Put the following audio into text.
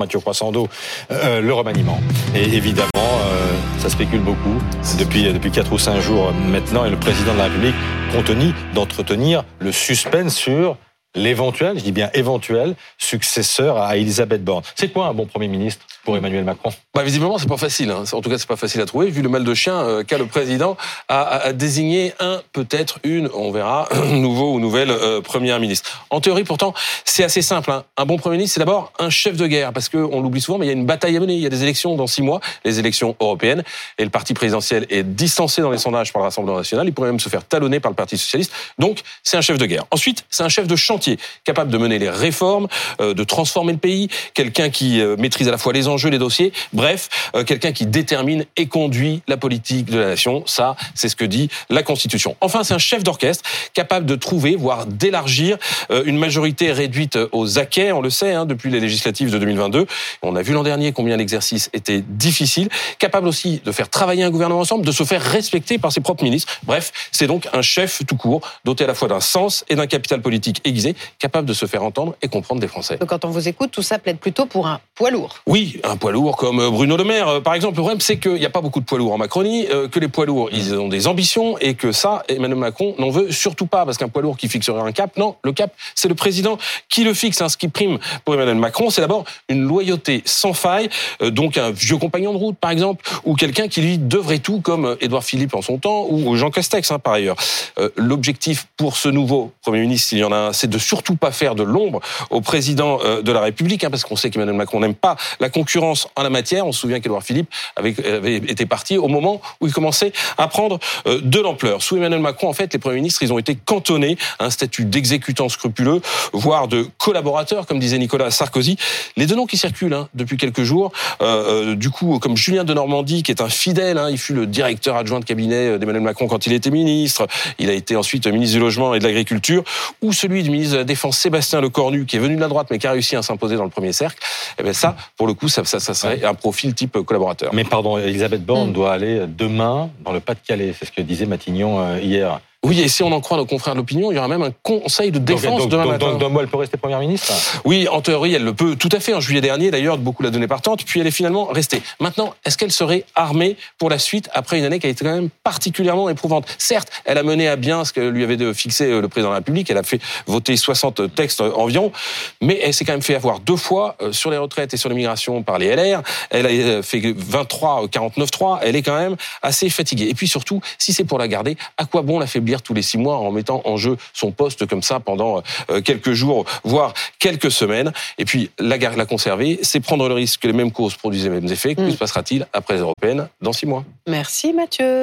Mathieu Croissando, euh, le remaniement. Et évidemment, euh, ça spécule beaucoup depuis, depuis 4 ou 5 jours maintenant, et le président de la République continue d'entretenir le suspense sur l'éventuel, je dis bien éventuel, successeur à Elisabeth Borne. C'est quoi un bon Premier ministre pour Emmanuel Macron? Bah, Visiblement, c'est pas facile. Hein. En tout cas, c'est pas facile à trouver, vu le mal de chien euh, qu'a le président à, désigner un, peut-être une, on verra, nouveau ou nouvelle euh, première ministre. En théorie, pourtant, c'est assez simple. Hein. Un bon premier ministre, c'est d'abord un chef de guerre, parce qu'on l'oublie souvent, mais il y a une bataille à mener. Il y a des élections dans six mois, les élections européennes, et le parti présidentiel est distancé dans les sondages par le Rassemblement national. Il pourrait même se faire talonner par le Parti socialiste. Donc, c'est un chef de guerre. Ensuite, c'est un chef de chantier, capable de mener les réformes, euh, de transformer le pays, quelqu'un qui maîtrise à la fois les enjeux les dossiers. Bref, euh, quelqu'un qui détermine et conduit la politique de la nation. Ça, c'est ce que dit la Constitution. Enfin, c'est un chef d'orchestre capable de trouver, voire d'élargir euh, une majorité réduite aux acquets, on le sait, hein, depuis les législatives de 2022. On a vu l'an dernier combien l'exercice était difficile. Capable aussi de faire travailler un gouvernement ensemble, de se faire respecter par ses propres ministres. Bref, c'est donc un chef tout court, doté à la fois d'un sens et d'un capital politique aiguisé, capable de se faire entendre et comprendre des Français. Quand on vous écoute, tout ça plaide plutôt pour un poids lourd. Oui, un poids lourd comme euh, Bruno Le Maire, euh, par exemple. Le problème, c'est qu'il n'y a pas beaucoup de poids lourds en Macronie, euh, que les poids lourds, ils ont des ambitions et que ça, Emmanuel Macron n'en veut surtout pas, parce qu'un poids lourd qui fixerait un cap, non, le cap, c'est le président qui le fixe. Hein. Ce qui prime pour Emmanuel Macron, c'est d'abord une loyauté sans faille, donc un vieux compagnon de route, par exemple, ou quelqu'un qui lui devrait tout, comme Édouard Philippe en son temps, ou Jean Castex, hein, par ailleurs. L'objectif pour ce nouveau Premier ministre, s'il y en a un, c'est de surtout pas faire de l'ombre au président de la République, hein, parce qu'on sait qu'Emmanuel Macron n'aime pas la concurrence en la matière. On se souvient qu'Edouard Philippe avait, été parti au moment où il commençait à prendre euh, de l'ampleur. Sous Emmanuel Macron, en fait, les premiers ministres, ils ont été cantonnés à un statut d'exécutant scrupuleux, voire de collaborateur, comme disait Nicolas Sarkozy. Les deux noms qui circulent hein, depuis quelques jours, euh, euh, du coup, comme Julien de Normandie, qui est un fidèle, hein, il fut le directeur adjoint de cabinet d'Emmanuel Macron quand il était ministre. Il a été ensuite ministre du Logement et de l'Agriculture, ou celui ministre de la Défense Sébastien Lecornu, qui est venu de la droite mais qui a réussi à s'imposer dans le premier cercle. Eh bien ça, pour le coup, ça, ça, ça serait un profil type collaborateur. Mais pardon, Elisabeth Borne mm. doit aller demain dans le Pas-de-Calais. C'est ce que disait Matignon euh, hier. Oui, et si on en croit nos confrères de l'opinion, il y aura même un conseil de défense donc, demain matin. Donc, elle peut rester première ministre Oui, en théorie, elle le peut tout à fait. En juillet dernier, d'ailleurs, beaucoup la donné partante, puis elle est finalement restée. Maintenant, est-ce qu'elle serait armée pour la suite après une année qui a été quand même particulièrement éprouvante? Certes, elle a mené à bien ce que lui avait fixé euh, le président de la République. Elle a fait voter 60 textes environ, mais elle s'est quand même fait avoir deux fois euh, sur les retraites et sur l'immigration par les LR. Elle a euh, fait 23, 49-3. Elle est quand même assez fatiguée. Et puis surtout, si c'est pour la garder, à quoi bon l'affaiblir tous les six mois en mettant en jeu son poste comme ça pendant euh, quelques jours, voire quelques semaines. Et puis la, la conserver, c'est prendre le risque que les mêmes causes produisent les mêmes effets. Que mm. se passera-t-il après les européennes dans six mois? Merci Mathieu.